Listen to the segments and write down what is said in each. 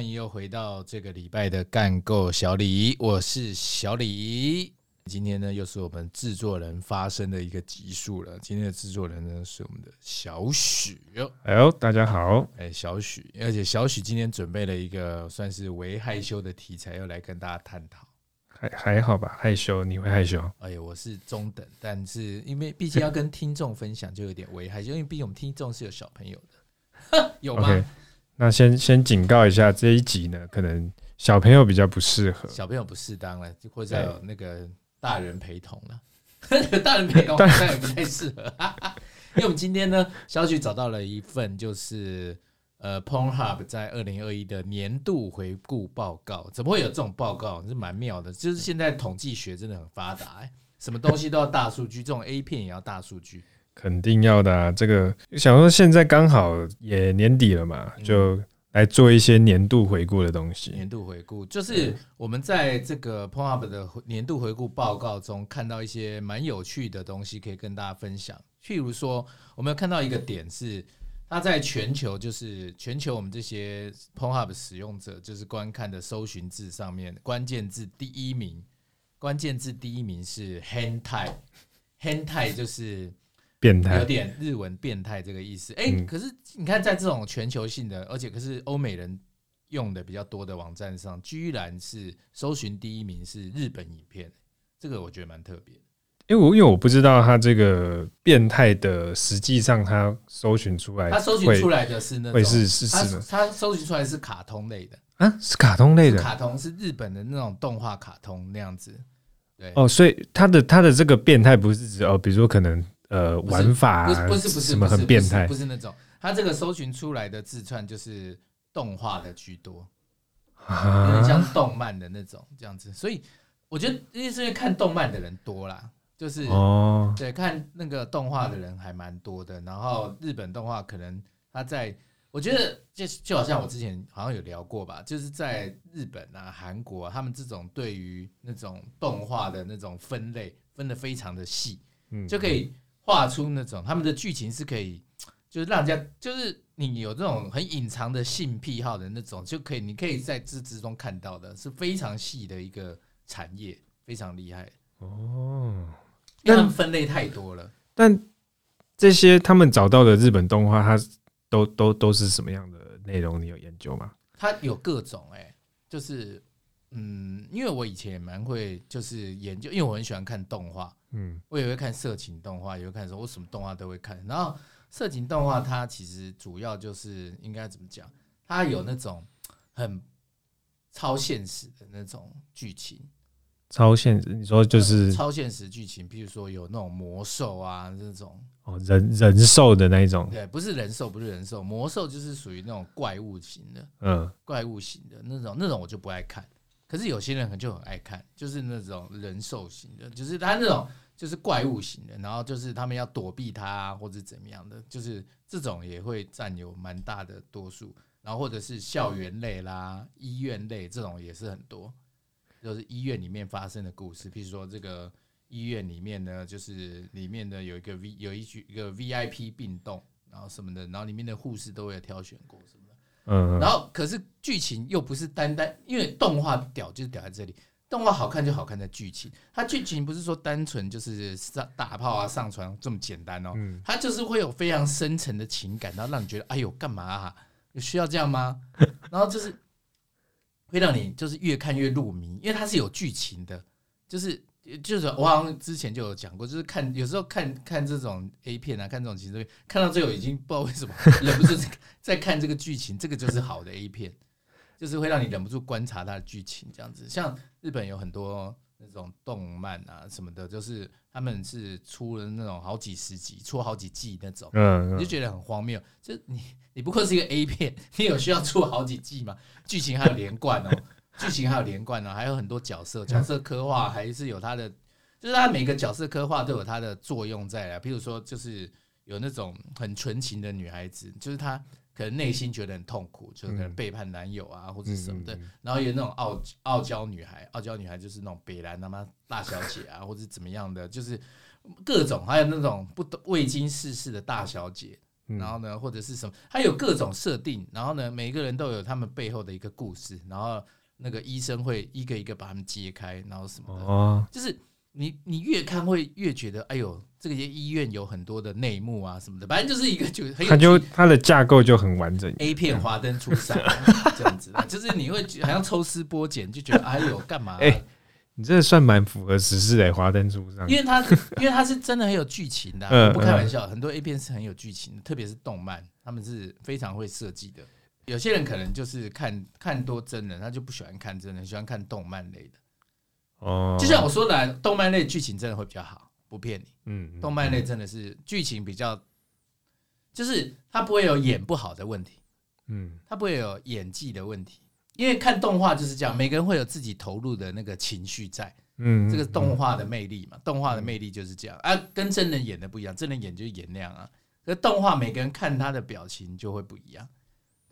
欢迎又回到这个礼拜的干够小李，我是小李。今天呢，又是我们制作人发生的一个集数了。今天的制作人呢，是我们的小许。哎呦，大家好，哎，小许，而且小许今天准备了一个算是微害羞的题材，要来跟大家探讨。还还好吧，害羞，你会害羞？哎呀，我是中等，但是因为毕竟要跟听众分享，就有点微害羞，因为毕竟我们听众是有小朋友的，有吗？Okay, 那先先警告一下，这一集呢，可能小朋友比较不适合，小朋友不适当了，或者有那个。大人陪同了，大人陪同好像也不太适合，因为我们今天呢，小许找到了一份就是呃，Pornhub 在二零二一的年度回顾报告。怎么会有这种报告？是蛮妙的，就是现在统计学真的很发达，哎，什么东西都要大数据，这种 A 片也要大数据，肯定要的啊。这个想说现在刚好也年底了嘛，就。来做一些年度回顾的东西。年度回顾就是我们在这个 Pornhub 的年度回顾报告中看到一些蛮有趣的东西，可以跟大家分享。譬如说，我们有看到一个点是，它在全球就是全球我们这些 Pornhub 使用者就是观看的搜寻字上面，关键字第一名，关键字第一名是 HAN TAI，HAN TAI 就是。变态，有点日文变态这个意思。哎、欸，可是你看，在这种全球性的，而且可是欧美人用的比较多的网站上，居然是搜寻第一名是日本影片，这个我觉得蛮特别。因为我因为我不知道他这个变态的，实际上他搜寻出来，他搜寻出来的是那会，是是是，他搜寻出来是卡通类的啊，是卡通类的，卡通是日本的那种动画卡通那样子。对哦，所以他的他的这个变态不是指哦，比如说可能。呃，玩法不是不是不是什么很变态，不是那种，他这个搜寻出来的字串就是动画的居多，有点像动漫的那种这样子，所以我觉得因为是因为看动漫的人多啦，就是哦，对，看那个动画的人还蛮多的，然后日本动画可能他在，我觉得就就好像我之前好像有聊过吧，就是在日本啊、韩国啊，他们这种对于那种动画的那种分类分的非常的细，嗯，就可以。画出那种他们的剧情是可以，就是让人家就是你有这种很隐藏的性癖好的那种，就可以你可以在字之中看到的，是非常细的一个产业，非常厉害哦。因为他们分类太多了，但这些他们找到的日本动画，它都都都是什么样的内容？你有研究吗？它有各种哎、欸，就是。嗯，因为我以前也蛮会，就是研究，因为我很喜欢看动画，嗯，我也会看色情动画，也会看说，我什么动画都会看。然后色情动画它其实主要就是应该怎么讲，它有那种很超现实的那种剧情，超现实，你说就是超现实剧情，比如说有那种魔兽啊这种，哦，人人兽的那一种，对，不是人兽，不是人兽，魔兽就是属于那种怪物型的，嗯，怪物型的那种，那种我就不爱看。可是有些人可能就很爱看，就是那种人兽型的，就是他那种就是怪物型的，然后就是他们要躲避他啊或者怎么样的，就是这种也会占有蛮大的多数。然后或者是校园类啦、医院类这种也是很多，就是医院里面发生的故事，譬如说这个医院里面呢，就是里面的有一个 V 有一句一个 VIP 病栋，然后什么的，然后里面的护士都会挑选过什么。嗯，然后可是剧情又不是单单，因为动画屌就是屌在这里，动画好看就好看在剧情，它剧情不是说单纯就是上打炮啊、上床这么简单哦，它就是会有非常深层的情感，然后让你觉得哎呦干嘛啊？有需要这样吗？然后就是会让你就是越看越入迷，因为它是有剧情的，就是。就是我好像之前就有讲过，就是看有时候看看这种 A 片啊，看这种情色片，看到最后已经不知道为什么忍不住 在看这个剧情，这个就是好的 A 片，就是会让你忍不住观察它的剧情这样子。像日本有很多那种动漫啊什么的，就是他们是出了那种好几十集，出好几季那种，嗯，你就觉得很荒谬。就你你不过是一个 A 片，你有需要出好几季吗？剧情还有连贯哦。剧情还有连贯呢，还有很多角色，角色刻画还是有它的，就是它每个角色刻画都有它的作用在啦。譬如说，就是有那种很纯情的女孩子，就是她可能内心觉得很痛苦，就可能背叛男友啊，或者什么的。然后有那种傲傲娇女孩，傲娇女孩就是那种北兰他妈大小姐啊，或者怎么样的，就是各种。还有那种不未经世事的大小姐，然后呢，或者是什么，它有各种设定，然后呢，每一个人都有他们背后的一个故事，然后那个医生会一个一个把他们揭开，然后什么的，哦，就是你你越看会越觉得，哎呦，这个医院有很多的内幕啊什么的，反正就是一个就很有，它就它的架构就很完整，A 片华灯初上这样子，就是你会好像抽丝剥茧，就觉得哎呦干嘛？欸 你这算蛮符合时事的，华灯初上。因为它，因为它是真的很有剧情的、啊，不开玩笑。很多 A 片是很有剧情的，特别是动漫，他们是非常会设计的。有些人可能就是看看多真人，他就不喜欢看真人，喜欢看动漫类的。哦，就像我说的，动漫类剧情真的会比较好，不骗你。嗯，动漫类真的是剧情比较，就是他不会有演不好的问题。嗯，他不会有演技的问题。因为看动画就是这样，每个人会有自己投入的那个情绪在，嗯，这个动画的魅力嘛，动画的魅力就是这样啊，跟真人演的不一样，真人演就是演那样啊，可动画每个人看他的表情就会不一样，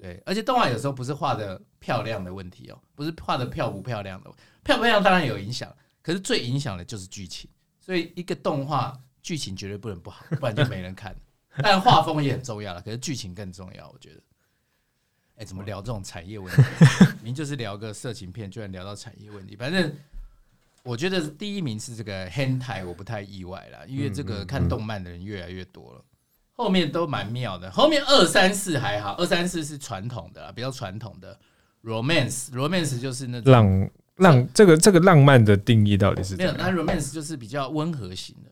对，而且动画有时候不是画的漂亮的问题哦，不是画的漂不漂亮的，漂不漂亮当然有影响，可是最影响的就是剧情，所以一个动画剧情绝对不能不好，不然就没人看，但画风也很重要了，可是剧情更重要，我觉得。哎，怎么聊这种产业问题？您就是聊个色情片，居然聊到产业问题。反正我觉得第一名是这个 hentai，我不太意外啦，因为这个看动漫的人越来越多了。后面都蛮妙的，后面二三四还好，二三四是传统的，比较传统的 romance，romance 就是那种浪浪。这个这个浪漫的定义到底是？没有，那 romance 就是比较温和型的。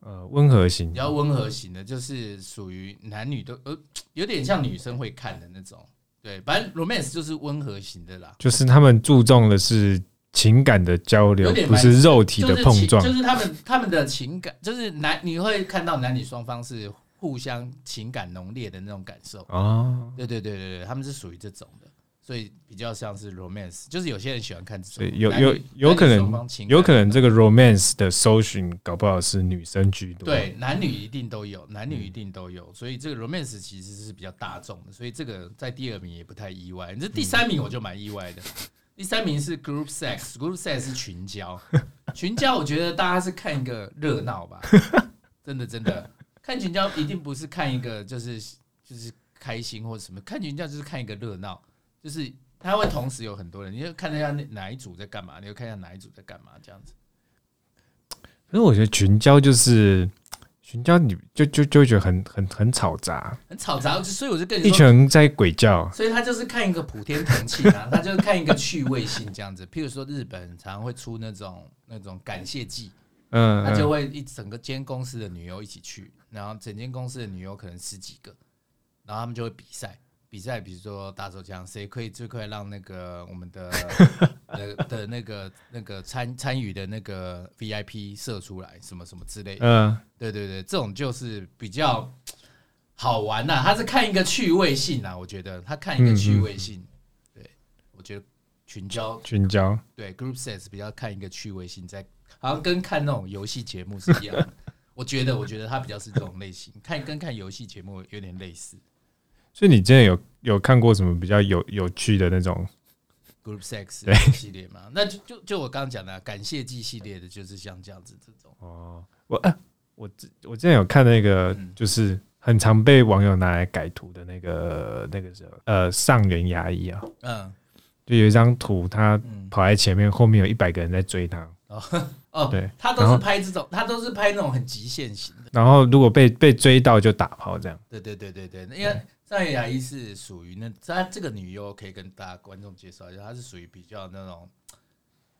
呃，温和型，比较温和型的，就是属于男女都呃，有点像女生会看的那种。对，反正 romance 就是温和型的啦。就是他们注重的是情感的交流，不是肉体的碰撞。就是他们他们的情感，就是男你会看到男女双方是互相情感浓烈的那种感受。哦，对对对对对，他们是属于这种的。所以比较像是 romance，就是有些人喜欢看这种。有有有可能，有可能这个 romance 的搜寻搞不好是女生居多。对，男女一定都有，男女一定都有。所以这个 romance 其实是比较大众的，所以这个在第二名也不太意外。这第三名我就蛮意外的，第三名是 group sex，group sex 是群交，群交我觉得大家是看一个热闹吧，真的真的看群交一定不是看一个就是就是开心或者什么，看群交就是看一个热闹。就是他会同时有很多人，你就看一下哪一组在干嘛，你就看一下哪一组在干嘛，这样子。可是我觉得群交就是群交，你就就就会觉得很很很吵杂，很吵杂。所以我就跟你，一群人在鬼叫，所以他就是看一个普天同庆啊，他就是看一个趣味性这样子。譬如说日本常常会出那种那种感谢祭，嗯，他就会一整个间公司的女优一起去，然后整间公司的女优可能十几个，然后他们就会比赛。比赛，比如说打手枪，谁可以最快让那个我们的 的的那个那个参参与的那个 VIP 射出来，什么什么之类的。嗯，对对对，这种就是比较好玩呐。他是看一个趣味性啊，我觉得他看一个趣味性。对，我觉得群交群交对 group sex 比较看一个趣味性，在好像跟看那种游戏节目是一样。我觉得，我觉得他比较是这种类型，看跟看游戏节目有点类似。所以你之前有有看过什么比较有有趣的那种 group sex 系列吗？那就就就我刚刚讲的感谢祭系列的，就是像这样子这种。哦，我啊，我之我之前有看那个，就是很常被网友拿来改图的那个那个什么，呃，上元牙医啊，嗯，就有一张图，他跑在前面，后面有一百个人在追他。哦哦，对，他都是拍这种，他都是拍那种很极限型的。然后如果被被追到就打炮这样。对对对对对，因为。上元牙医是属于那，她这个女优可以跟大家观众介绍一下，她是属于比较那种，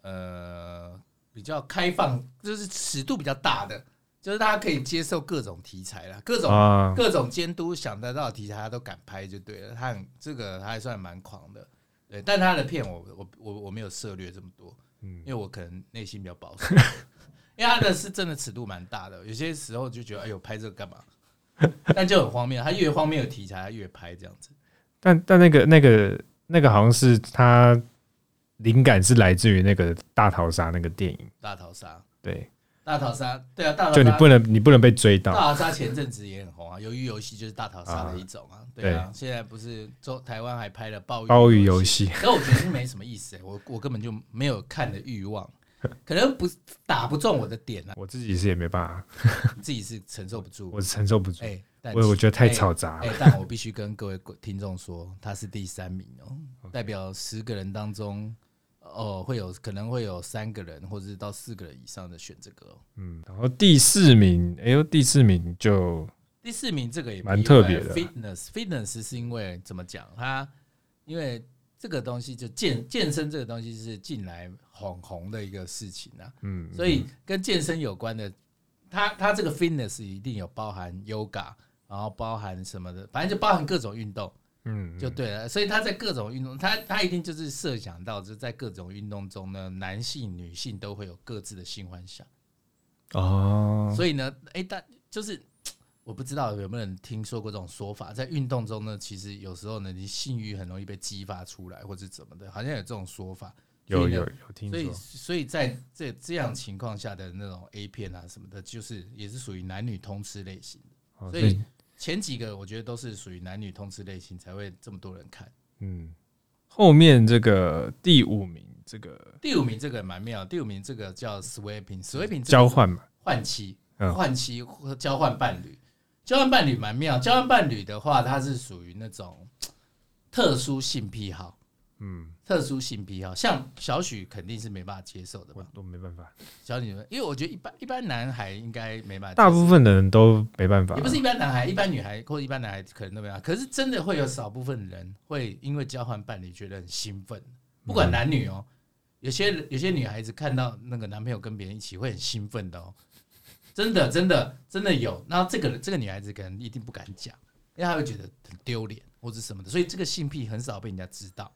呃，比较开放，就是尺度比较大的，就是大家可以接受各种题材啦，各种、啊、各种监督想得到的题材，她都敢拍就对了。她很这个她还算蛮狂的，对，但她的片我我我我没有涉猎这么多，嗯，因为我可能内心比较保守，因为他的是真的尺度蛮大的，有些时候就觉得哎呦拍这个干嘛？但就很荒谬，他越荒谬的题材，他越拍这样子。但但那个那个那个好像是他灵感是来自于那个大逃杀那个电影。大逃杀，对，大逃杀，对啊，大逃杀。就你不能你不能被追到。大逃杀前阵子也很红啊，鱿鱼游戏就是大逃杀的一种啊。对啊，现在不是中台湾还拍了鲍鱼鲍鱼游戏，可我觉得是没什么意思，我我根本就没有看的欲望。可能不打不中我的点啊，我自己是也没办法，自己是承受不住，我是承受不住。哎，但我我觉得太嘈杂了。哎、欸欸，但我必须跟各位听众说，他是第三名哦、喔，代表十个人当中，哦，会有可能会有三个人或者是到四个人以上的选这个、喔。嗯，然后第四名，哎呦，第四名就第四名这个也蛮特别的。Fitness Fitness 是因为怎么讲？它因为这个东西就健健身这个东西是近来很红的一个事情啊。嗯，所以跟健身有关的，它它这个 Fitness 一定有包含 Yoga。然后包含什么的，反正就包含各种运动，嗯，就对了。所以他在各种运动，他他一定就是设想到，就是在各种运动中呢，男性、女性都会有各自的性幻想。哦，所以呢，哎，但就是 我不知道有没有人听说过这种说法，在运动中呢，其实有时候呢，你性欲很容易被激发出来，或者怎么的，好像有这种说法。有有有听说。所以所以在这这样情况下的那种 A 片啊什么的，就是也是属于男女通吃类型的，所以。前几个我觉得都是属于男女通吃类型，才会这么多人看。嗯，后面这个第五名，这个第五名这个蛮妙。第五名这个叫 swapping，swapping 交换嘛，换妻，换妻或交换伴侣，交换伴侣蛮妙。交换伴侣的话，它是属于那种特殊性癖好。嗯，特殊性癖好，像小许肯定是没办法接受的吧？都没办法。小女们，因为我觉得一般一般男孩应该没办法，大部分的人都没办法。也不是一般男孩，一般女孩或者一般男孩可能都没办法。可是真的会有少部分人会因为交换伴侣觉得很兴奋，不管男女哦。有些有些女孩子看到那个男朋友跟别人一起会很兴奋的哦，真的真的真的有。那这个这个女孩子可能一定不敢讲，因为她会觉得很丢脸或者什么的，所以这个性癖很少被人家知道。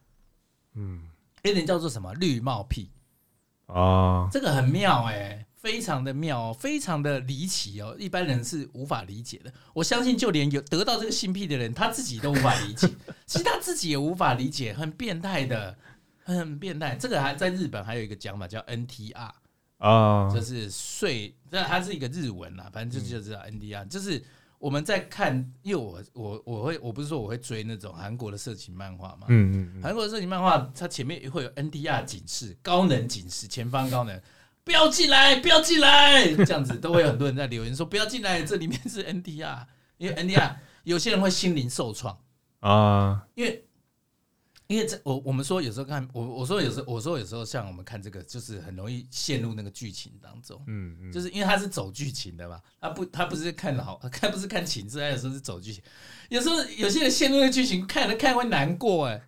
嗯，有点叫做什么绿帽癖哦，这个很妙哎、欸，非常的妙哦，非常的离奇哦，一般人是无法理解的。我相信就连有得到这个性癖的人，他自己都无法理解。其实他自己也无法理解，很变态的，很变态。这个还在日本还有一个讲法叫 NTR 啊、哦，就是睡，这它是一个日文啦，反正就就知道 NDR，就是。我们在看，因为我我我会我不是说我会追那种韩国的色情漫画嘛，嗯嗯，韩国的色情漫画它前面会有 NDR 警示，高能警示，前方高能，不要进来，不要进来，这样子都会有很多人在留言说不要进来，这里面是 NDR，因为 NDR 有些人会心灵受创。啊，因为。因为这我我们说有时候看我我说有时候我说有时候像我们看这个就是很容易陷入那个剧情当中，嗯嗯，就是因为他是走剧情的嘛，他不他不是看好看不是看情绪，他有时候是走剧情，有时候有些人陷入那个剧情看了看会难过哎，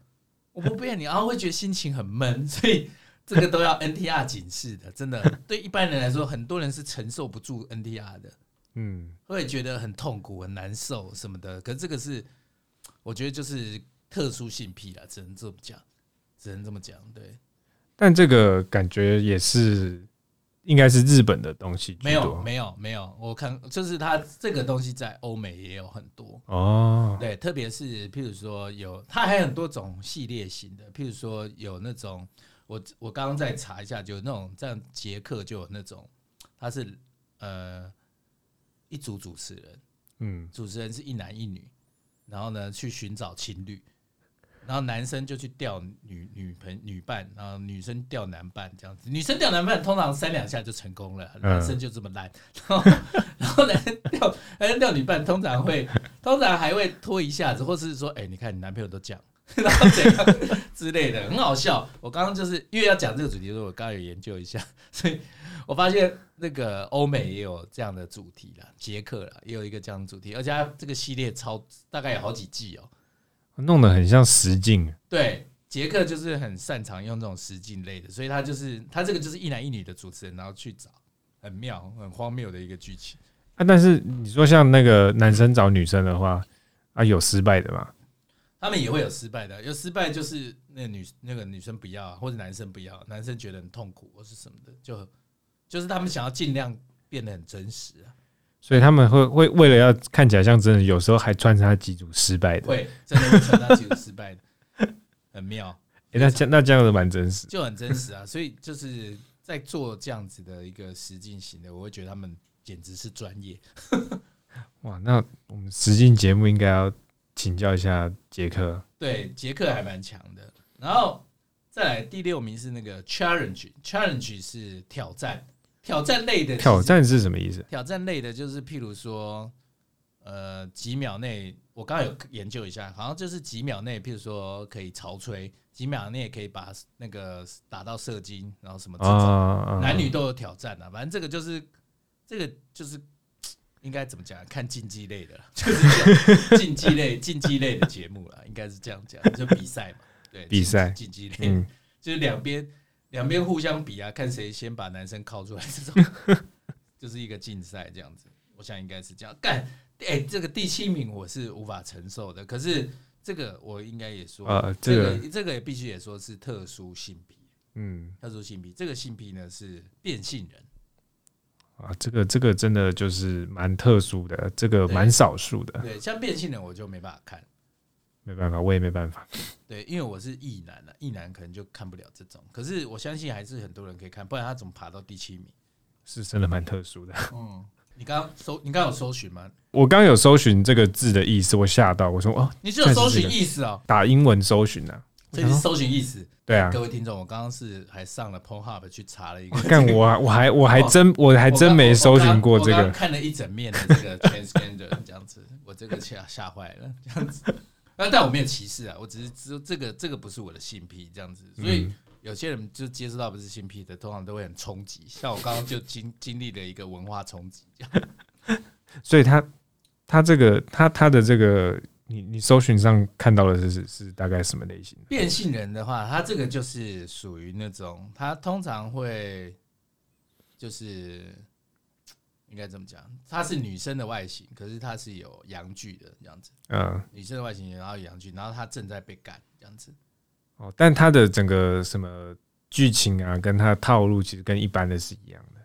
我不骗你，然后会觉得心情很闷，所以这个都要 NTR 警示的，真的。对一般人来说，很多人是承受不住 NTR 的，嗯，会觉得很痛苦很难受什么的，可是这个是我觉得就是。特殊性癖啦，只能这么讲，只能这么讲。对，但这个感觉也是应该是日本的东西。没有，没有，没有。我看就是它这个东西在欧美也有很多哦。对，特别是譬如说有，它还有很多种系列型的。譬如说有那种，我我刚刚在查一下，就那种这样捷克就有那种，他是呃一组主持人，嗯，主持人是一男一女，然后呢去寻找情侣。然后男生就去钓女女朋女伴，然后女生钓男伴这样子。女生钓男伴通常三两下就成功了，男生就这么烂。然后，然后男生钓男生钓女伴通常会，通常还会拖一下子，或是说，哎，你看你男朋友都这样，然后怎样之类的，很好笑。我刚刚就是因为要讲这个主题的时候，我刚刚有研究一下，所以我发现那个欧美也有这样的主题啦，捷克了也有一个这样的主题，而且它这个系列超大概有好几季哦。弄得很像实境，对，杰克就是很擅长用这种实境类的，所以他就是他这个就是一男一女的主持人，然后去找很妙、很荒谬的一个剧情啊。但是你说像那个男生找女生的话啊，有失败的吗？他们也会有失败的，有失败就是那个女那个女生不要，或者男生不要，男生觉得很痛苦或是什么的，就就是他们想要尽量变得很真实啊。所以他们会会为了要看起来像真的，有时候还穿插几组失败的，会真的会穿插几组失败的，很妙。欸、那这那这样子蛮真实，就很真实啊。所以就是在做这样子的一个实境型的，我会觉得他们简直是专业。哇，那我们实境节目应该要请教一下杰克。对，杰克还蛮强的。然后再来第六名是那个 challenge，challenge 是挑战。挑战类的挑战是什么意思？挑战类的就是譬如说，呃几秒内，我刚刚有研究一下，好像就是几秒内，譬如说可以潮吹，几秒内可以把那个打到射精，然后什么这种，男女都有挑战啊。反正这个就是这个就是应该怎么讲？看竞技类的，就是竞技类竞技类的节目了，应该是这样讲，就比赛嘛，对，比赛竞技类，就是两边。两边互相比啊，看谁先把男生靠出来，这种 就是一个竞赛这样子。我想应该是这样。干，哎，这个第七名我是无法承受的。可是这个我应该也说，啊，这个这个也必须也说是特殊性癖。嗯，特殊性癖，这个性癖呢是变性人。啊，这个这个真的就是蛮特殊的，这个蛮少数的。对，像变性人我就没办法看。没办法，我也没办法。对，因为我是异男啊，异男可能就看不了这种。可是我相信还是很多人可以看，不然他怎么爬到第七名？是真的蛮特殊的。嗯，你刚刚搜，你刚刚有搜寻吗？我刚刚有搜寻这个字的意思，我吓到，我说哦，你只有搜寻意思哦？打英文搜寻啊，这是搜寻意思。对啊，各位听众，我刚刚是还上了 Pornhub 去查了一个。干我，我还我还真我还真没搜寻过这个。看了一整面的这个 transgender 这样子，我这个吓吓坏了，这样子。但但我没有歧视啊，我只是说这个这个不是我的性癖这样子，所以有些人就接触到不是性癖的，通常都会很冲击。像我刚刚就经 经历了一个文化冲击。所以他他这个他他的这个，你你搜寻上看到的是是是大概什么类型的？变性人的话，他这个就是属于那种，他通常会就是。应该这么讲，她是女生的外形，可是她是有阳具的这样子。嗯，女生的外形，然后有阳具，然后她正在被干这样子。哦，但她的整个什么剧情啊，跟她的套路其实跟一般的是一样的。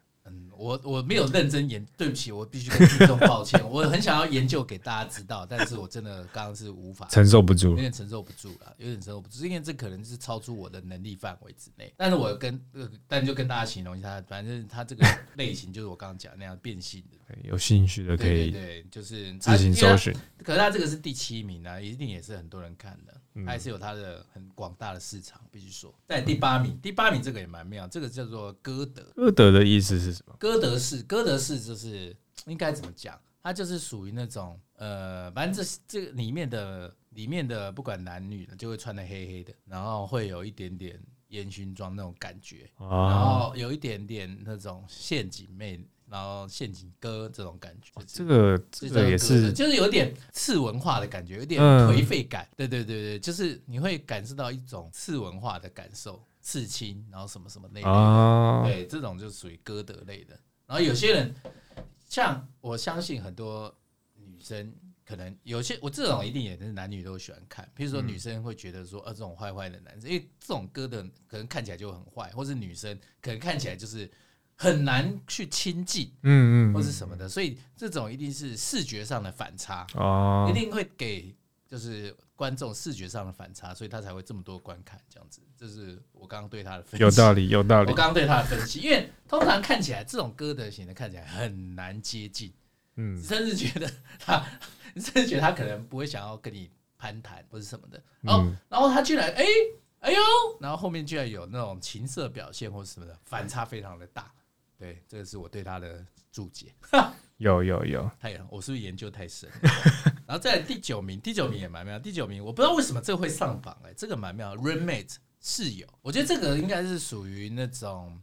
我我没有认真研，对不起，我必须跟听众抱歉。我很想要研究给大家知道，但是我真的刚刚是无法承受不住，有点承受不住了，有点承受不住，因为这可能是超出我的能力范围之内。但是我跟呃，但就跟大家形容一下，反正他这个类型就是我刚刚讲那样变性的，有兴趣的可以对，对，就是自行搜寻。可是他这个是第七名啊，一定也是很多人看的。还是有它的很广大的市场，必须说。在第八名，第八名这个也蛮妙，这个叫做歌德。歌德的意思是什么？歌德式，歌德式就是应该怎么讲？它就是属于那种呃，反正这这个里面的里面的不管男女的，就会穿的黑黑的，然后会有一点点烟熏妆那种感觉，然后有一点点那种陷阱妹。然后陷阱歌这种感觉，这个这个也是，就是有点次文化的感觉，有点颓废感。对对对对，就是你会感受到一种次文化的感受，刺青，然后什么什么那类，对，这种就属于歌德类的。然后有些人，像我相信很多女生，可能有些我这种一定也是男女都喜欢看。比如说女生会觉得说，呃，这种坏坏的男生，因为这种歌的可能看起来就很坏，或是女生可能看起来就是。很难去亲近，嗯嗯，或是什么的，所以这种一定是视觉上的反差哦，一定会给就是观众视觉上的反差，所以他才会这么多观看这样子。这是我刚刚对他的分析，有道理，有道理。我刚刚对他的分析，因为通常看起来这种歌德型的看起来很难接近，嗯，甚至觉得他，甚至觉得他可能不会想要跟你攀谈或是什么的。然后，然后他居然哎哎呦，然后后面居然有那种情色表现或什么的，反差非常的大。对，这个是我对他的注解。有有有，太我是不是研究太深？然后在第九名，第九名也蛮妙。第九名我不知道为什么这个会上榜哎，这个蛮妙。Roommate 室友，我觉得这个应该是属于那种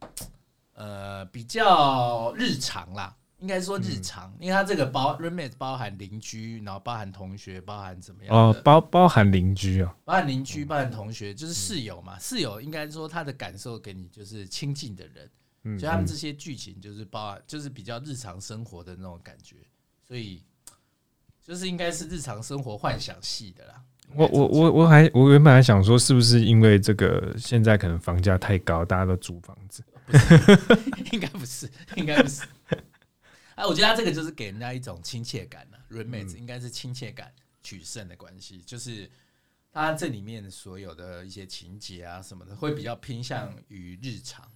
呃比较日常啦，应该说日常，因为它这个包 Roommate 包含邻居，然后包含同学，包含怎么样？哦，包包含邻居哦，包含邻居，包含同学，就是室友嘛。室友应该说他的感受给你就是亲近的人。所以他们这些剧情就是包，就是比较日常生活的那种感觉，所以就是应该是日常生活幻想系的啦。我我我我还我原本还想说，是不是因为这个现在可能房价太高，大家都租房子？应该不是，应该不是。啊，我觉得他这个就是给人家一种亲切感呢。Roommate 应该是亲切感取胜的关系，就是他这里面所有的一些情节啊什么的，会比较偏向于日常。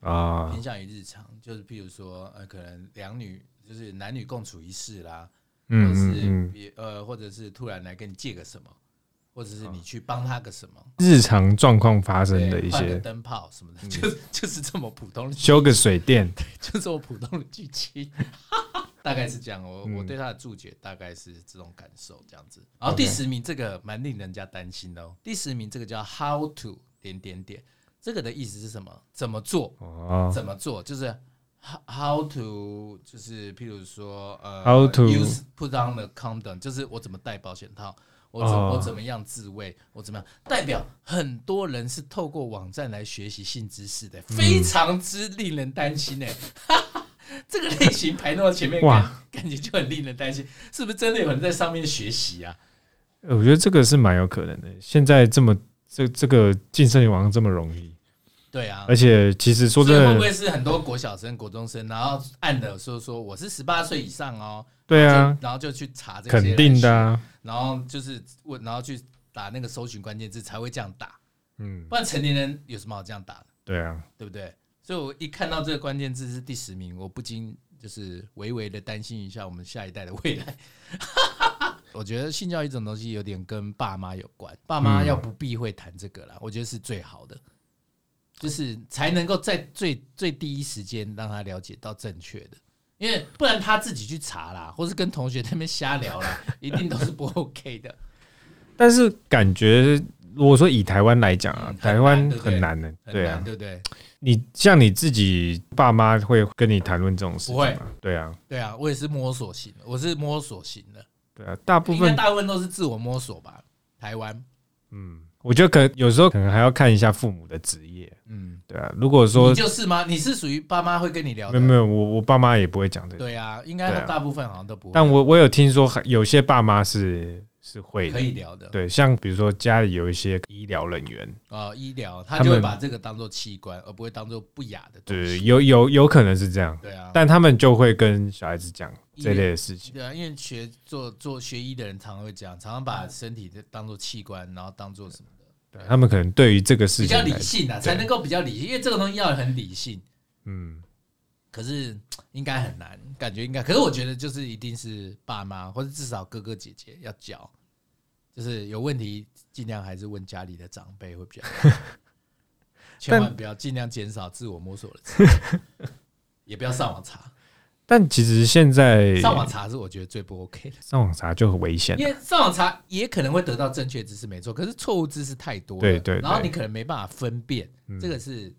啊，偏向于日常，就是譬如说，呃，可能两女就是男女共处一室啦，嗯，是别呃，或者是突然来跟你借个什么，或者是你去帮他个什么，日常状况发生的一些灯泡什么的，就就是这么普通的，修个水电，就这么普通的剧情。大概是这样。我我对他的注解大概是这种感受，这样子。然后第十名这个蛮令人家担心的哦。第十名这个叫 How to 点点点，这个的意思是什么？怎么做？怎么做？就是 How How to 就是譬如说呃，How to use put on the condom，就是我怎么戴保险套。我怎我怎么样自慰？我怎么样？代表很多人是透过网站来学习性知识的，非常之令人担心呢。这个类型排那么前面，哇，感觉就很令人担心，是不是真的有人在上面学习啊？我觉得这个是蛮有可能的。现在这么这这个进社群网这么容易，对啊。而且其实说真的，会不会是很多国小生、国中生，然后按的说说我是十八岁以上哦？对啊，然后就去查这些，肯定的啊。然后就是问，然后去打那个搜寻关键字才会这样打，嗯，不然成年人有什么好这样打的？对啊，对不对？所以我一看到这个关键字是第十名，我不禁就是微微的担心一下我们下一代的未来。我觉得性教育这种东西有点跟爸妈有关，爸妈要不避讳谈这个啦，我觉得是最好的，就是才能够在最最第一时间让他了解到正确的。因为不然他自己去查啦，或是跟同学在那边瞎聊啦，一定都是不 OK 的。但是感觉，如果说以台湾来讲啊，台湾很难的，对啊，对不对？你像你自己爸妈会跟你谈论这种事情吗？对啊，对啊，我也是摸索型的，我是摸索型的，对啊，大部分大部分都是自我摸索吧。台湾，嗯，我觉得可能有时候可能还要看一下父母的职业。嗯，对啊，如果说你就是吗？你是属于爸妈会跟你聊的？没有没有，我我爸妈也不会讲这个。对啊，应该大部分好像都不会。但我我有听说，有些爸妈是是会可以聊的。对，像比如说家里有一些医疗人员啊，医疗他就会把这个当做器官，而不会当做不雅的东西。对，有有有可能是这样。对啊，但他们就会跟小孩子讲这类的事情。对啊，因为学做做学医的人常常会讲，常常把身体当做器官，然后当做什么？对，他们可能对于这个事情比较理性啊，才能够比较理性，因为这个东西要很理性。嗯，可是应该很难，感觉应该。可是我觉得就是一定是爸妈或者至少哥哥姐姐要教，就是有问题尽量还是问家里的长辈会比较好，千万不要尽量减少自我摸索的，也不要上网查。但其实现在上网查是我觉得最不 OK 的，上网查就很危险。因为上网查也可能会得到正确知识，没错，可是错误知识太多了，对对，然后你可能没办法分辨，这个是。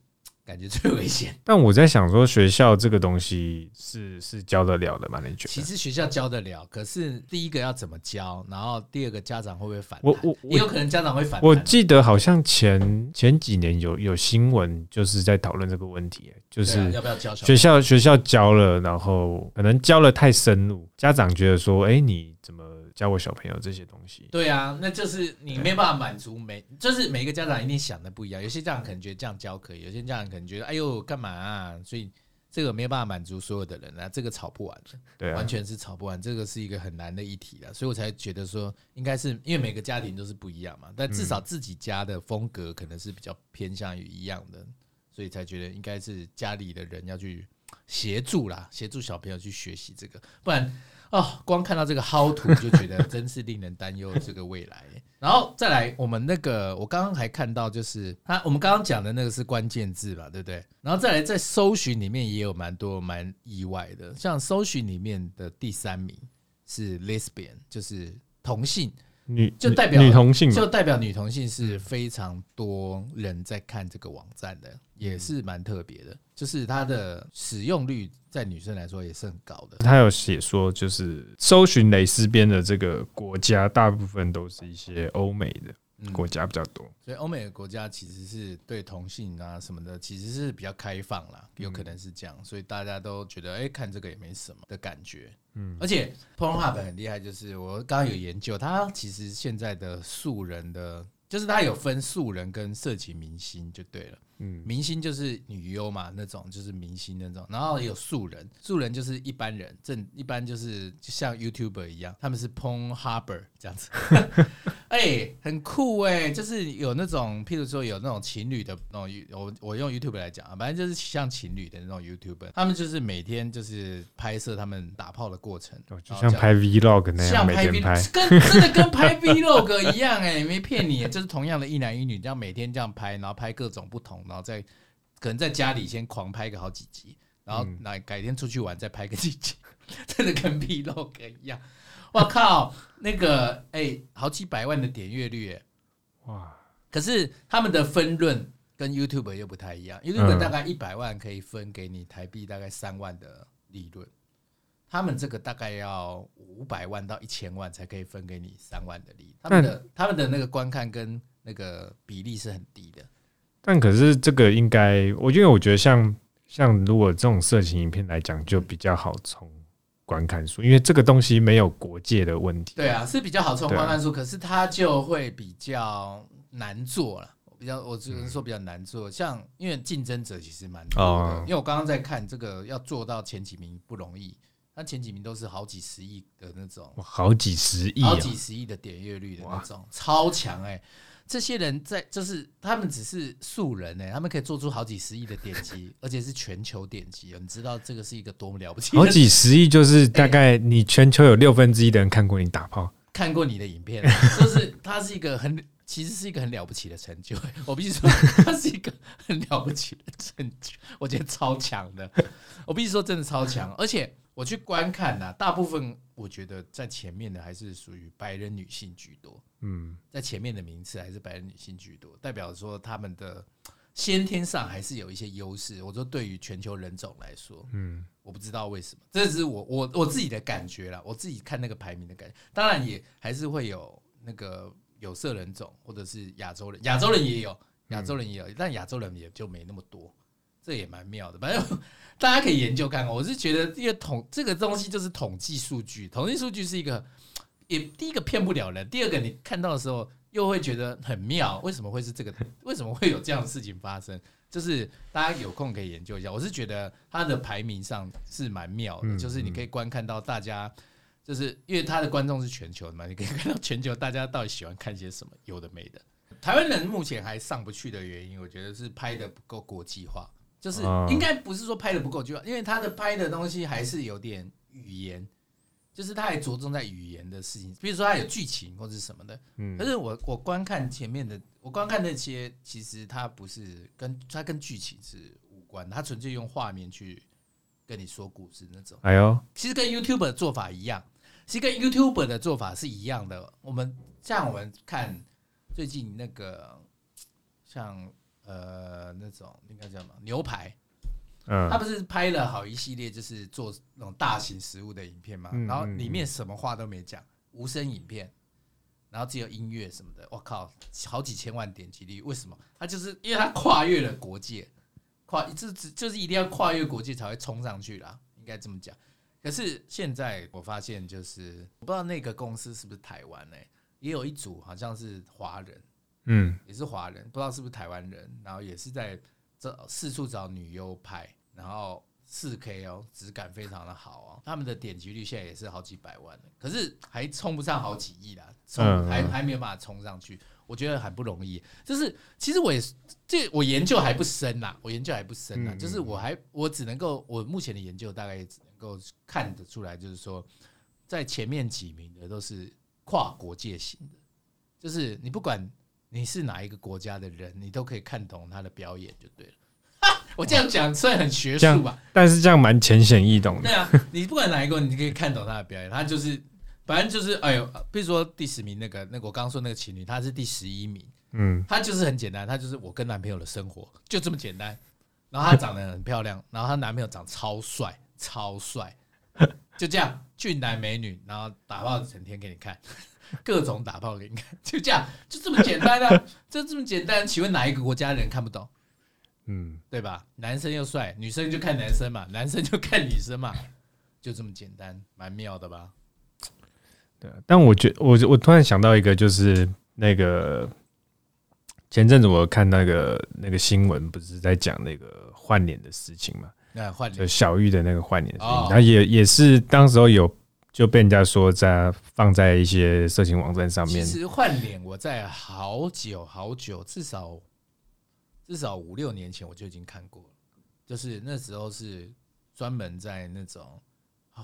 感觉最危险，但我在想说，学校这个东西是是教得了的吗？你觉得？其实学校教得了，可是第一个要怎么教，然后第二个家长会不会反？我我也有可能家长会反。我记得好像前前几年有有新闻就是在讨论这个问题，就是要不要教学校学校教了，然后可能教了太深入，家长觉得说，哎，你怎么？教我小朋友这些东西，对啊，那就是你没办法满足每，就是每个家长一定想的不一样。有些家长可能觉得这样教可以，有些家长可能觉得哎呦干嘛啊？所以这个没办法满足所有的人啊，这个吵不完的，对，完全是吵不完。这个是一个很难的议题了，所以我才觉得说，应该是因为每个家庭都是不一样嘛，但至少自己家的风格可能是比较偏向于一样的，所以才觉得应该是家里的人要去协助啦，协助小朋友去学习这个，不然。哦，光看到这个薅图 就觉得真是令人担忧这个未来。然后再来，我们那个我刚刚还看到，就是他我们刚刚讲的那个是关键字吧，对不对？然后再来，在搜寻里面也有蛮多蛮意外的，像搜寻里面的第三名是 lesbian，就是同性。女就代表女同性，就代表女同性是非常多人在看这个网站的，也是蛮特别的。就是它的使用率在女生来说也是很高的。他有写说，就是搜寻蕾丝边的这个国家，大部分都是一些欧美的。国家比较多，嗯，所以欧美的国家其实是对同性啊什么的，其实是比较开放啦，有可能是这样，所以大家都觉得，哎，看这个也没什么的感觉。嗯，而且 Pornhub 很厉害，就是我刚刚有研究，它其实现在的素人的，就是它有分素人跟色情明星就对了。嗯，明星就是女优嘛，那种就是明星那种，然后也有素人，素人就是一般人，正一般就是就像 YouTuber 一样，他们是 Pornhub 这样子。哎、欸，很酷哎、欸，就是有那种，譬如说有那种情侣的那种，我我用 YouTube 来讲啊，反正就是像情侣的那种 YouTuber，他们就是每天就是拍摄他们打炮的过程，就像拍 Vlog 那样，像拍 V，跟真的跟拍 Vlog 一样哎、欸，没骗你，就 是同样的一男一女这样每天这样拍，然后拍各种不同，然后再可能在家里先狂拍个好几集。然后来改天出去玩再拍个几集，真的跟 Vlog 一样。我靠，那个哎、欸，好几百万的点阅率哎，哇！可是他们的分润跟 YouTube 又不太一样，YouTube 大概一百万可以分给你台币大概三万的利润，他们这个大概要五百万到一千万才可以分给你三万的利。他们的他们的那个观看跟那个比例是很低的。但可是这个应该，我因为我觉得像像如果这种色情影片来讲，就比较好冲观看数，因为这个东西没有国界的问题。对啊，是比较好冲观看数，可是它就会比较难做了。比较，我只能说比较难做。像因为竞争者其实蛮多的，因为我刚刚在看这个要做到前几名不容易，那前几名都是好几十亿的那种，好几十亿，好几十亿的点阅率的那种，超强哎。这些人在就是他们只是素人呢、欸，他们可以做出好几十亿的点击，而且是全球点击。你知道这个是一个多么了不起？好几十亿就是大概你全球有六分之一的人看过你打炮，看过你的影片，就是它是一个很其实是一个很了不起的成就。我必须说，它是一个很了不起的成就，我觉得超强的。我必须说，真的超强，而且。我去观看呐，大部分我觉得在前面的还是属于白人女性居多。嗯，在前面的名次还是白人女性居多，代表说他们的先天上还是有一些优势。我说对于全球人种来说，嗯，我不知道为什么，这是我我我自己的感觉啦，我自己看那个排名的感觉。当然也还是会有那个有色人种或者是亚洲人，亚洲人也有，亚洲人也有，但亚洲人也就没那么多。这也蛮妙的，反正 大家可以研究看看。我是觉得，因为统这个东西就是统计数据，统计数据是一个，也第一个骗不了人，第二个你看到的时候又会觉得很妙。为什么会是这个？为什么会有这样的事情发生？就是大家有空可以研究一下。我是觉得它的排名上是蛮妙的，就是你可以观看到大家，就是因为它的观众是全球的嘛，你可以看到全球大家到底喜欢看些什么，有的没的。台湾人目前还上不去的原因，我觉得是拍的不够国际化。就是应该不是说拍的不够，就因为他的拍的东西还是有点语言，就是他还着重在语言的事情，比如说他有剧情或者什么的。嗯，可是我我观看前面的，我观看那些，其实他不是跟他跟剧情是无关，他纯粹用画面去跟你说故事那种。哎呦，其实跟 YouTuber 的做法一样，其实跟 YouTuber 的做法是一样的。我们像我们看最近那个像。呃，那种应该叫什么牛排？嗯，他不是拍了好一系列，就是做那种大型食物的影片嘛？然后里面什么话都没讲，无声影片，然后只有音乐什么的。我靠，好几千万点击率，为什么？他就是因为他跨越了国界，跨这这就是一定要跨越国界才会冲上去啦，应该这么讲。可是现在我发现，就是我不知道那个公司是不是台湾呢？也有一组好像是华人。嗯，也是华人，不知道是不是台湾人，然后也是在这四处找女优拍，然后四 K 哦，质感非常的好哦，他们的点击率现在也是好几百万，可是还冲不上好几亿啦，冲还还没有办法冲上去，我觉得很不容易。就是其实我也这我研究还不深呐，我研究还不深呐，就是我还我只能够我目前的研究大概也只能够看得出来，就是说在前面几名的都是跨国界型的，就是你不管。你是哪一个国家的人，你都可以看懂他的表演就对了。我这样讲虽然很学术吧，但是这样蛮浅显易懂的。对啊，你不管哪一个，你可以看懂他的表演。他就是，反正就是，哎呦，比如说第十名那个，那个我刚刚说那个情侣，他是第十一名。嗯，他就是很简单，他就是我跟男朋友的生活就这么简单。然后他长得很漂亮，然后她男朋友长超帅，超帅，就这样俊男美女，然后打炮整天给你看。各种打炮给你看，就这样，就这么简单啊，就这么简单。请问哪一个国家的人看不懂？嗯，对吧？男生又帅，女生就看男生嘛，男生就看女生嘛，就这么简单，蛮妙的吧？对，但我觉我我突然想到一个，就是那个前阵子我看那个那个新闻，不是在讲那个换脸的事情嘛？那换脸，就小玉的那个换脸的事情，然后也也是当时候有。就被人家说在放在一些色情网站上面。其实换脸，我在好久好久，至少至少五六年前我就已经看过了。就是那时候是专门在那种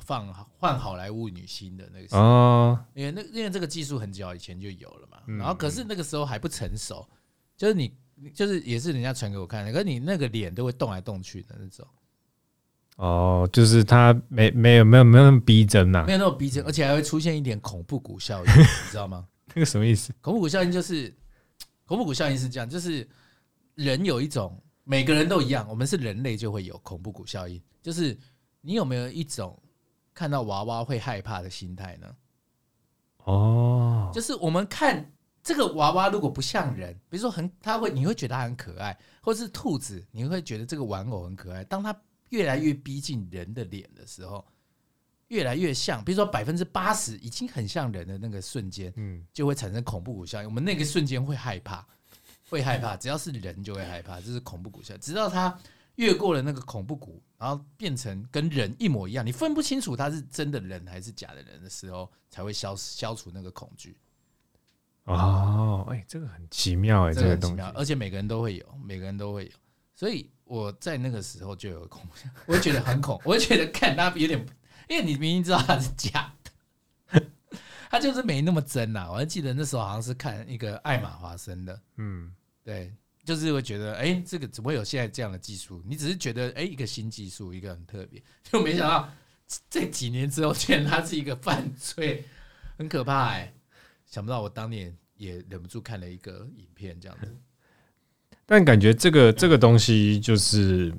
放换好莱坞女星的那个时候，哦，因为那因为这个技术很久以前就有了嘛。然后可是那个时候还不成熟，就是你就是也是人家传给我看的，可是你那个脸都会动来动去的那种。哦，就是他没没有没有没有那么逼真呐，没有那么逼真，而且还会出现一点恐怖谷效应，你知道吗？那个什么意思？恐怖谷效应就是恐怖谷效应是这样，就是人有一种每个人都一样，我们是人类就会有恐怖谷效应，就是你有没有一种看到娃娃会害怕的心态呢？哦，就是我们看这个娃娃如果不像人，比如说很他会你会觉得它很可爱，或者是兔子，你会觉得这个玩偶很可爱，当它。越来越逼近人的脸的时候，越来越像，比如说百分之八十已经很像人的那个瞬间，嗯，就会产生恐怖谷效应。我们那个瞬间会害怕，会害怕，只要是人就会害怕，这是恐怖谷效应。直到他越过了那个恐怖谷，然后变成跟人一模一样，你分不清楚他是真的人还是假的人的时候，才会消消除那个恐惧。哦，哎，这个很奇妙哎，这个东西，而且每个人都会有，每个人都会有，所以。我在那个时候就有恐怖，我觉得很恐，我觉得看他有点，因为你明明知道他是假的，他就是没那么真呐。我还记得那时候好像是看一个艾玛华生的，嗯，对，就是会觉得，哎，这个怎么会有现在这样的技术？你只是觉得，哎，一个新技术，一个很特别，就没想到这几年之后，竟然他是一个犯罪，很可怕哎！想不到我当年也忍不住看了一个影片，这样子。但感觉这个这个东西就是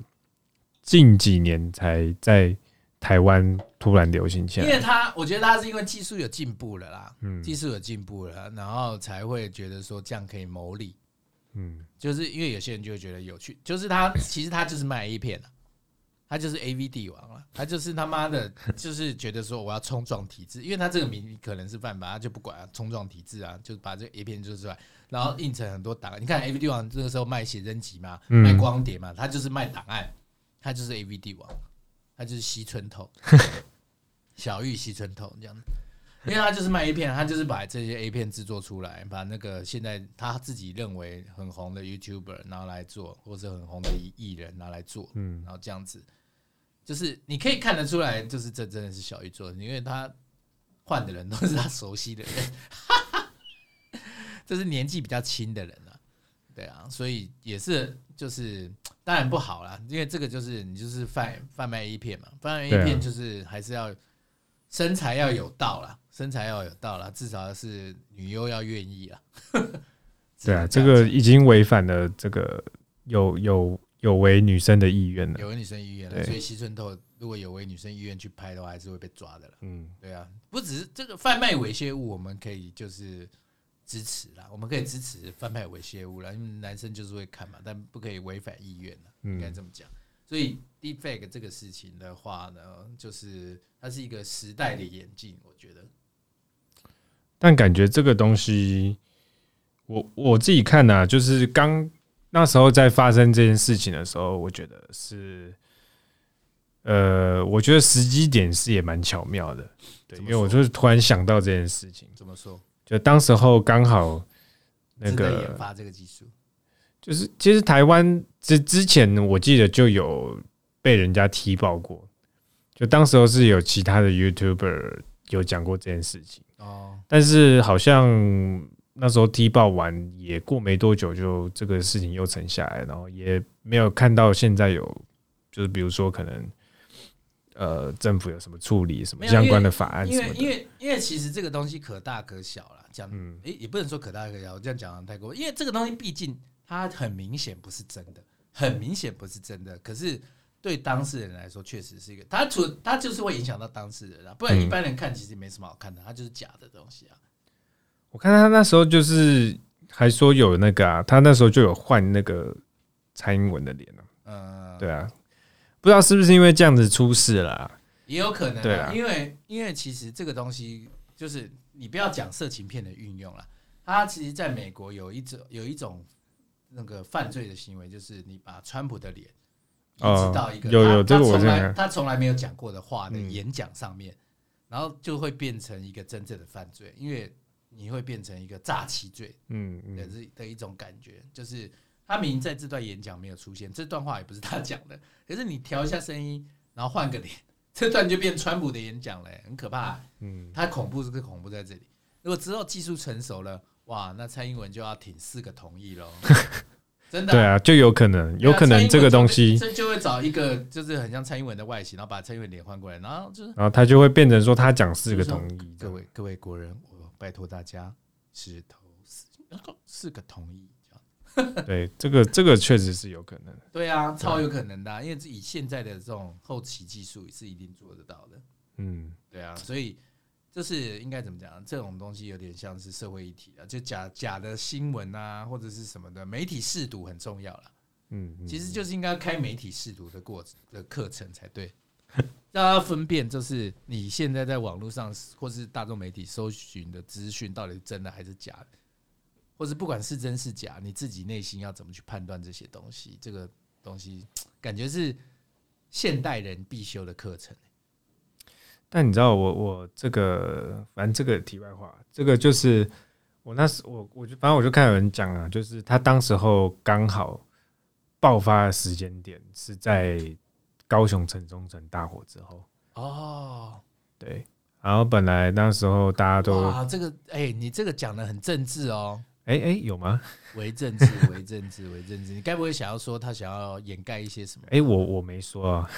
近几年才在台湾突然流行起来，因为它，我觉得它是因为技术有进步了啦，嗯，技术有进步了，然后才会觉得说这样可以牟利，嗯，就是因为有些人就会觉得有趣，就是它其实它就是卖 A 片的。他就是 A V 帝王了，他就是他妈的，就是觉得说我要冲撞体制，因为他这个名可能是犯法，他就不管啊，冲撞体制啊，就把这个 A 片做出来，然后印成很多档案。你看 A V 帝王这个时候卖写真集嘛，卖光碟嘛，他就是卖档案，他就是 A V 帝王，他就是西村透，小玉西村透这样子。因为他就是卖 A 片，他就是把这些 A 片制作出来，把那个现在他自己认为很红的 YouTuber 拿来做，或者很红的艺人拿来做，嗯，然后这样子，就是你可以看得出来，就是这真的是小玉做的，因为他换的人都是他熟悉的人，这是年纪比较轻的人啊，对啊，所以也是就是当然不好啦，因为这个就是你就是贩贩卖 A 片嘛，贩卖 A 片就是还是要身材要有道啦。身材要有道啦，至少是女优要愿意 啊。对啊，这个已经违反了这个有有有违女生的意愿了，有违女生意愿了。所以西村透如果有违女生意愿去拍的话，还是会被抓的了。嗯，对啊，不只是这个贩卖猥亵物，我们可以就是支持啦，我们可以支持贩卖猥亵物啦，因为男生就是会看嘛，但不可以违反意愿了，应该这么讲。所以 Deepfake 这个事情的话呢，就是它是一个时代的演进，我觉得。但感觉这个东西，我我自己看呢、啊，就是刚那时候在发生这件事情的时候，我觉得是，呃，我觉得时机点是也蛮巧妙的，对，因为我就是突然想到这件事情。怎么说？就当时候刚好那个研发这个技术，就是其实台湾之之前我记得就有被人家踢爆过，就当时候是有其他的 YouTuber 有讲过这件事情。哦，但是好像那时候踢爆完也过没多久，就这个事情又沉下来，然后也没有看到现在有，就是比如说可能，呃，政府有什么处理什么相关的法案什么的。因为因为因为其实这个东西可大可小了，讲，嗯，诶，也不能说可大可小，我这样讲的太过，因为这个东西毕竟它很明显不是真的，很明显不是真的，可是。对当事人来说，确实是一个，他除他就是会影响到当事人啊，不然一般人看其实没什么好看的，他就是假的东西啊。我看他那时候就是还说有那个啊，他那时候就有换那个蔡英文的脸了，嗯，对啊，不知道是不是因为这样子出事了啊，也有可能，对啊，因为因为其实这个东西就是你不要讲色情片的运用了，他其实在美国有一种有一种那个犯罪的行为，就是你把川普的脸。一直到一个有有这个我从来他从来没有讲过的话的演讲上面，然后就会变成一个真正的犯罪，因为你会变成一个诈欺罪，嗯，的的一种感觉，就是他明明在这段演讲没有出现，这段话也不是他讲的，可是你调一下声音，然后换个脸，这段就变川普的演讲了，很可怕，嗯，他恐怖是个恐怖在这里，如果之后技术成熟了，哇，那蔡英文就要挺四个同意喽。真的对啊，就有可能，有可能这个东西，这就会找一个就是很像蔡英文的外形，然后把蔡英文脸换过来，然后就是，然后他就会变成说他讲四个同意。各位各位国人，我拜托大家是投四四个同意。对，这个这个确实是有可能。对啊，超有可能的，因为以现在的这种后期技术是一定做得到的。嗯，对啊，所以就是应该怎么讲？这种东西有点像是社会议题啊，就假假的新闻啊，或者是什么的，媒体试读很重要了。嗯，其实就是应该开媒体试读的过程的课程才对，让 大家分辨，就是你现在在网络上或是大众媒体搜寻的资讯到底是真的还是假的。或是不管是真是假，你自己内心要怎么去判断这些东西？这个东西 感觉是现代人必修的课程。但你知道，我我这个反正这个题外话，这个就是我那时我我就反正我就看有人讲啊，就是他当时候刚好爆发的时间点是在高雄城中城大火之后。哦，对，然后本来那时候大家都啊，这个哎，你这个讲的很政治哦。哎哎，有吗？为政治，为政治，为政治。你该不会想要说他想要掩盖一些什么？哎，我我没说啊。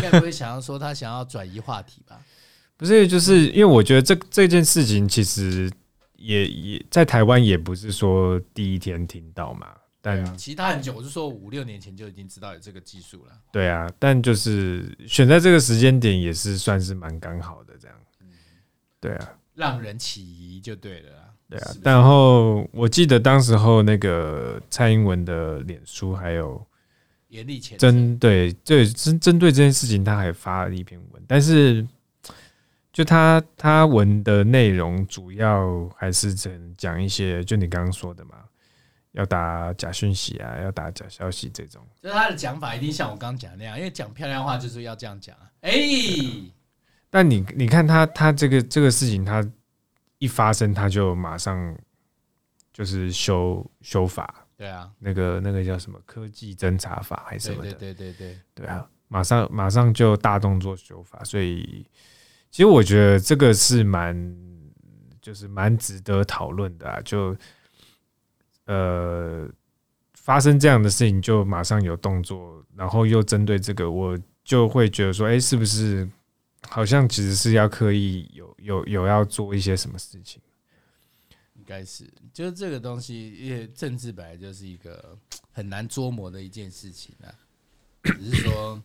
该不会想要说他想要转移话题吧？不是，就是因为我觉得这这件事情其实也也在台湾也不是说第一天听到嘛。但其他很久，我是说五六年前就已经知道有这个技术了。对啊，但就是选在这个时间点也是算是蛮刚好的这样。对啊，让人起疑就对了。对啊，然后我记得当时候那个蔡英文的脸书还有严厉谴责，针对对针针对这件事情，他还发了一篇文，但是就他他文的内容主要还是讲讲一些，就你刚刚说的嘛，要打假讯息啊，要打假消息这种，就是他的讲法一定像我刚刚讲那样，因为讲漂亮话就是要这样讲啊。哎，但你你看他他这个这个事情他。一发生，他就马上就是修修法，对啊，那个那个叫什么科技侦查法还是什么的，对对对对对，对啊，马上马上就大动作修法，所以其实我觉得这个是蛮就是蛮值得讨论的啊，就呃发生这样的事情就马上有动作，然后又针对这个，我就会觉得说，哎，是不是？好像其实是要刻意有有有要做一些什么事情，应该是就是这个东西，因为政治本来就是一个很难捉摸的一件事情啊，只是说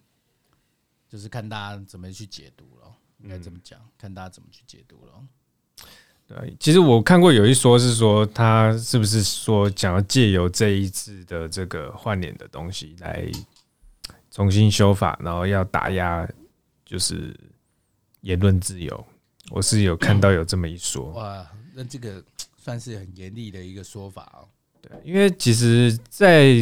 就是看大家怎么去解读了，应该怎么讲，看大家怎么去解读了。对，其实我看过有一说是说他是不是说想要借由这一次的这个换脸的东西来重新修法，然后要打压，就是。言论自由，我是有看到有这么一说。哇，那这个算是很严厉的一个说法哦。对，因为其实在，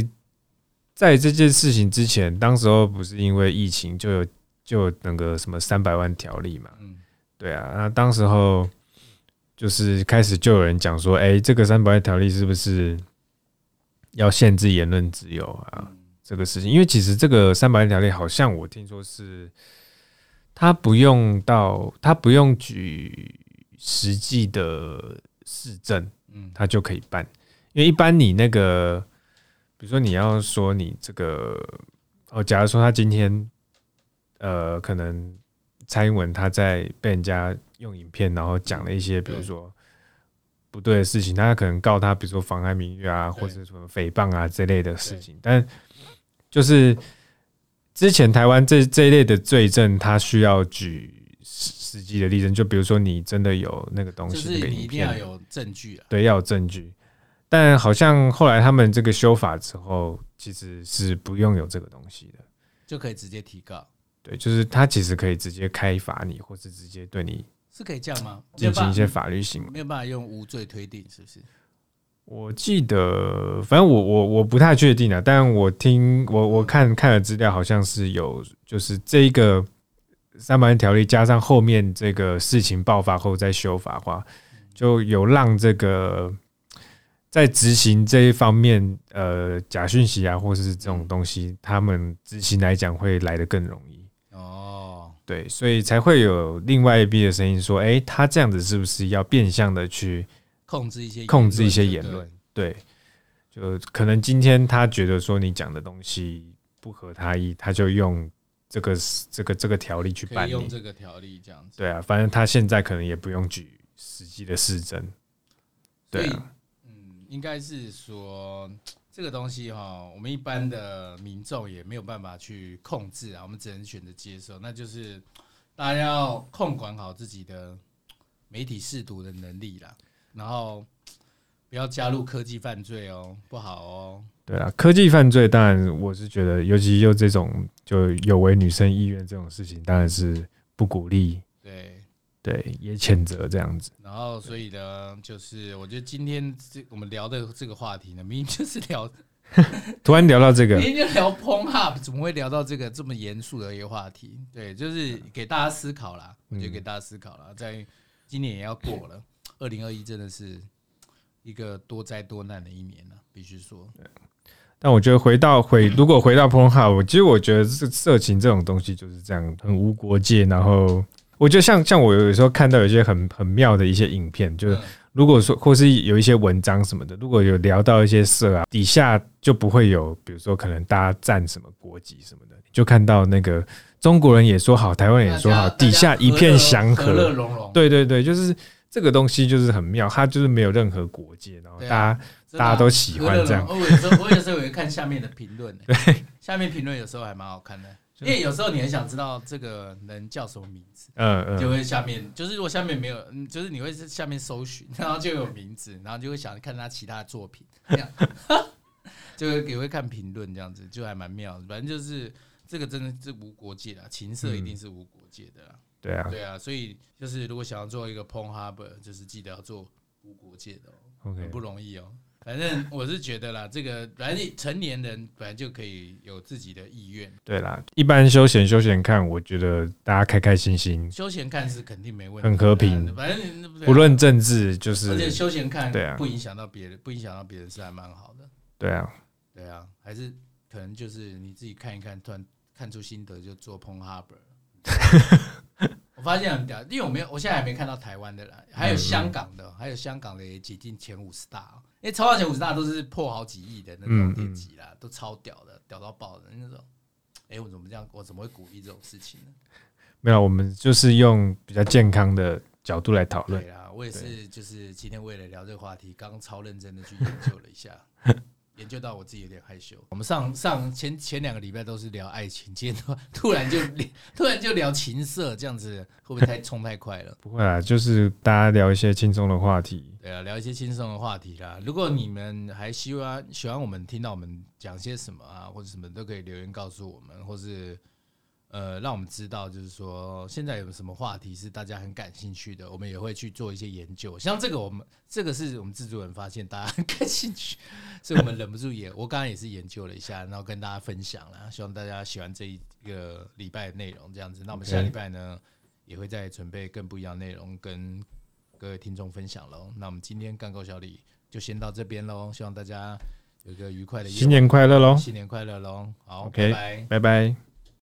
在在这件事情之前，当时候不是因为疫情就有就有那个什么三百万条例嘛？嗯，对啊，那当时候就是开始就有人讲说，哎，这个三百万条例是不是要限制言论自由啊？这个事情，因为其实这个三百万条例好像我听说是。他不用到，他不用举实际的市政，嗯，他就可以办。因为一般你那个，比如说你要说你这个，哦，假如说他今天，呃，可能蔡英文他在被人家用影片，然后讲了一些，比如说不对的事情，他可能告他，比如说妨害名誉啊，或者什么诽谤啊这类的事情，但就是。之前台湾这这一类的罪证，他需要举实际的例证，就比如说你真的有那个东西，就是你一定要有证据啊，对，要有证据。但好像后来他们这个修法之后，其实是不用有这个东西的，就可以直接提告。对，就是他其实可以直接开罚你，或是直接对你是可以这样吗？进行一些法律行为，没有办法用无罪推定，是不是？我记得，反正我我我不太确定啊，但我听我我看看了资料，好像是有，就是这一个三百万条例加上后面这个事情爆发后再修法的话，就有让这个在执行这一方面，呃，假讯息啊，或是这种东西，他们执行来讲会来得更容易。哦，对，所以才会有另外一边的声音说，哎，他这样子是不是要变相的去？控制一些控制一些言论，对，就可能今天他觉得说你讲的东西不合他意，他就用这个这个这个条例去办理，用这个条例这样子。对啊，反正他现在可能也不用举实际的事证。对啊，嗯，应该是说这个东西哈，我们一般的民众也没有办法去控制啊，我们只能选择接受。那就是大家要控管好自己的媒体试毒的能力啦，然后。不要加入科技犯罪哦，不好哦。对啊，科技犯罪当然我是觉得，尤其就这种就有违女生意愿这种事情，当然是不鼓励。对对，也谴责这样子。然后，所以呢，就是我觉得今天这我们聊的这个话题呢，明明就是聊，突然聊到这个，明明就聊 Pornhub，怎么会聊到这个这么严肃的一个话题？对，就是给大家思考啦。我觉得给大家思考啦，在今年也要过了，二零二一真的是。一个多灾多难的一年呢、啊，必须说。但我觉得回到回，如果回到 Pornhub，其实我觉得这色情这种东西就是这样，很无国界。然后我觉得像像我有时候看到有一些很很妙的一些影片，就是如果说或是有一些文章什么的，如果有聊到一些事啊，底下就不会有，比如说可能大家站什么国籍什么的，就看到那个中国人也说好，台湾人也说好，底下一片祥和，和乐融融。对对对，就是。这个东西就是很妙，它就是没有任何国界，然后大家、啊、大家都喜欢这样。我有时候我有时候也会看下面的评论，对，下面评论有时候还蛮好看的，因为有时候你很想知道这个人叫什么名字，嗯嗯，就会下面就是如果下面没有，嗯就是你会在下面搜寻，然后就有名字，然后就会想看他其他的作品，这样，就会也会看评论这样子，就还蛮妙的。反正就是这个真的是无国界的，情色一定是无国界的。对啊，对啊，所以就是如果想要做一个 Pornhub，就是记得要做无国界的哦，很不容易哦。反正我是觉得啦，这个反正成年人本来就可以有自己的意愿。对啦，一般休闲休闲看，我觉得大家开开心心，休闲看是肯定没问题，很和平。反正不论政治，就是而且休闲看，对啊，不影响到别人，不影响到别人是还蛮好的。对啊，对啊，还是可能就是你自己看一看，突然看出心得就做 Pornhub。我发现很屌，因为我没有，我现在还没看到台湾的啦，还有香港的，还有香港的也挤进前五十大，因为超到前五十大都是破好几亿的那种点击啦，都超屌的，屌到爆的那种。哎，我怎么这样？我怎么会鼓励这种事情呢？没有，我们就是用比较健康的角度来讨论。对啊，我也是，就是今天为了聊这个话题，刚超认真的去研究了一下。研究到我自己有点害羞。我们上上前前两个礼拜都是聊爱情，今天突然就 突然就聊情色，这样子会不会太冲太快了？不会啊，就是大家聊一些轻松的话题。对啊，聊一些轻松的话题啦。如果你们还希望喜欢我们听到我们讲些什么啊，或者什么都可以留言告诉我们，或是。呃，让我们知道，就是说现在有什么话题是大家很感兴趣的，我们也会去做一些研究。像这个，我们这个是我们制作人发现大家很感兴趣，所以我们忍不住也，我刚刚也是研究了一下，然后跟大家分享了，希望大家喜欢这一个礼拜的内容。这样子，那我们下礼拜呢也会再准备更不一样的内容跟各位听众分享喽。那我们今天干够小李就先到这边喽，希望大家有一个愉快的新年快乐喽，新年快乐喽，好，OK，拜拜。拜拜。